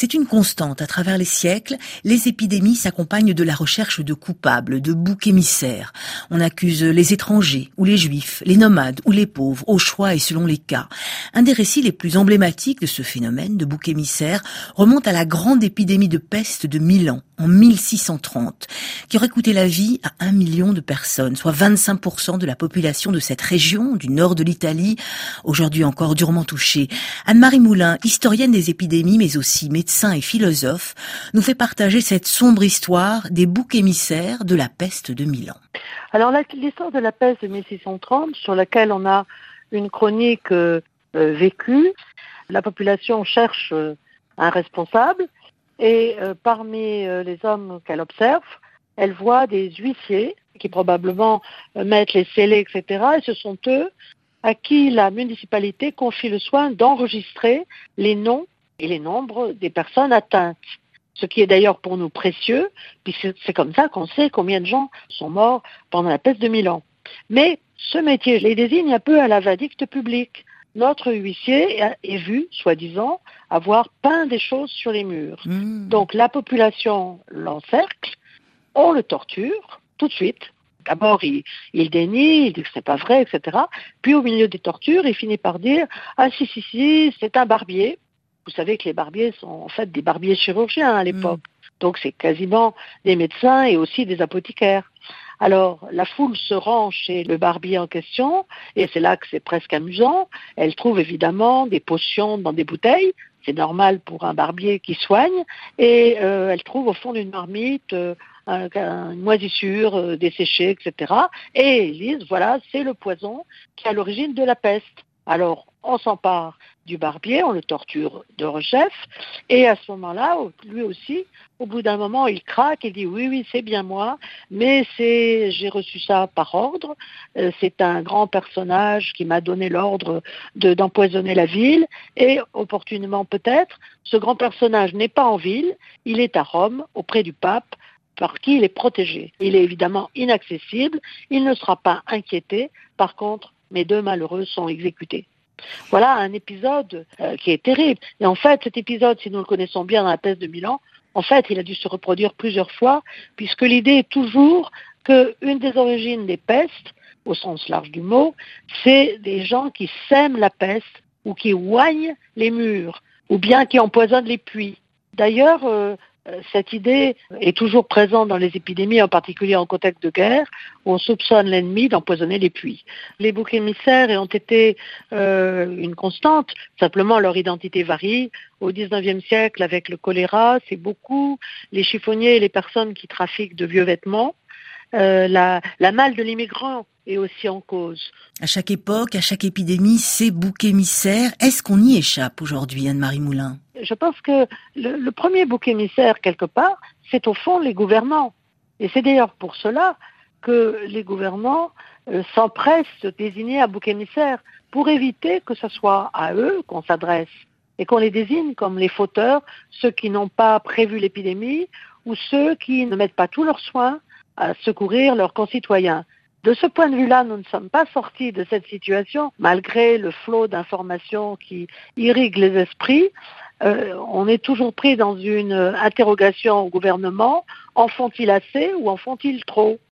C'est une constante. À travers les siècles, les épidémies s'accompagnent de la recherche de coupables, de boucs émissaires. On accuse les étrangers ou les juifs, les nomades ou les pauvres, au choix et selon les cas. Un des récits les plus emblématiques de ce phénomène de bouc émissaire remonte à la grande épidémie de peste de Milan en 1630, qui aurait coûté la vie à un million de personnes, soit 25% de la population de cette région du nord de l'Italie, aujourd'hui encore durement touchée. Anne-Marie Moulin, historienne des épidémies, mais aussi médecin et philosophe, nous fait partager cette sombre histoire des boucs émissaires de la peste de Milan. Alors l'histoire de la peste de 1630, sur laquelle on a une chronique euh, euh, vécue, la population cherche euh, un responsable et parmi les hommes qu'elle observe, elle voit des huissiers qui probablement mettent les scellés, etc. Et ce sont eux à qui la municipalité confie le soin d'enregistrer les noms et les nombres des personnes atteintes. Ce qui est d'ailleurs pour nous précieux, puisque c'est comme ça qu'on sait combien de gens sont morts pendant la peste de Milan. Mais ce métier les désigne un peu à la vindicte publique. Notre huissier est vu, soi-disant, avoir peint des choses sur les murs. Mmh. Donc la population l'encercle, on le torture tout de suite. D'abord, il, il, dénie, il dit que c'est pas vrai, etc. Puis au milieu des tortures, il finit par dire Ah si, si, si, c'est un barbier. Vous savez que les barbiers sont en fait des barbiers chirurgiens à l'époque. Mm. Donc c'est quasiment des médecins et aussi des apothicaires. Alors la foule se rend chez le barbier en question et c'est là que c'est presque amusant. Elle trouve évidemment des potions dans des bouteilles. C'est normal pour un barbier qui soigne. Et euh, elle trouve au fond d'une marmite euh, une moisissure euh, desséchée, etc. Et ils disent, voilà, c'est le poison qui est à l'origine de la peste. Alors, on s'empare du barbier, on le torture de rechef, et à ce moment-là, lui aussi, au bout d'un moment, il craque et dit oui, oui, c'est bien moi, mais c'est, j'ai reçu ça par ordre. Euh, c'est un grand personnage qui m'a donné l'ordre d'empoisonner la ville, et opportunément peut-être, ce grand personnage n'est pas en ville, il est à Rome, auprès du pape, par qui il est protégé. Il est évidemment inaccessible, il ne sera pas inquiété, par contre, mes deux malheureux sont exécutés. Voilà un épisode euh, qui est terrible. Et en fait, cet épisode, si nous le connaissons bien dans la peste de Milan, en fait, il a dû se reproduire plusieurs fois, puisque l'idée est toujours qu'une des origines des pestes, au sens large du mot, c'est des gens qui sèment la peste ou qui oignent les murs, ou bien qui empoisonnent les puits. D'ailleurs, euh, cette idée est toujours présente dans les épidémies, en particulier en contexte de guerre, où on soupçonne l'ennemi d'empoisonner les puits. Les boucs émissaires ont été euh, une constante, simplement leur identité varie. Au XIXe siècle, avec le choléra, c'est beaucoup les chiffonniers et les personnes qui trafiquent de vieux vêtements. Euh, la malle de l'immigrant est aussi en cause. À chaque époque, à chaque épidémie, ces boucs émissaires, est-ce qu'on y échappe aujourd'hui, Anne-Marie Moulin? Je pense que le, premier bouc émissaire, quelque part, c'est au fond les gouvernants. Et c'est d'ailleurs pour cela que les gouvernants euh, s'empressent de désigner un bouc émissaire pour éviter que ce soit à eux qu'on s'adresse et qu'on les désigne comme les fauteurs, ceux qui n'ont pas prévu l'épidémie ou ceux qui ne mettent pas tous leurs soins à secourir leurs concitoyens. De ce point de vue-là, nous ne sommes pas sortis de cette situation, malgré le flot d'informations qui irrigue les esprits. Euh, on est toujours pris dans une interrogation au gouvernement, en font-ils assez ou en font-ils trop?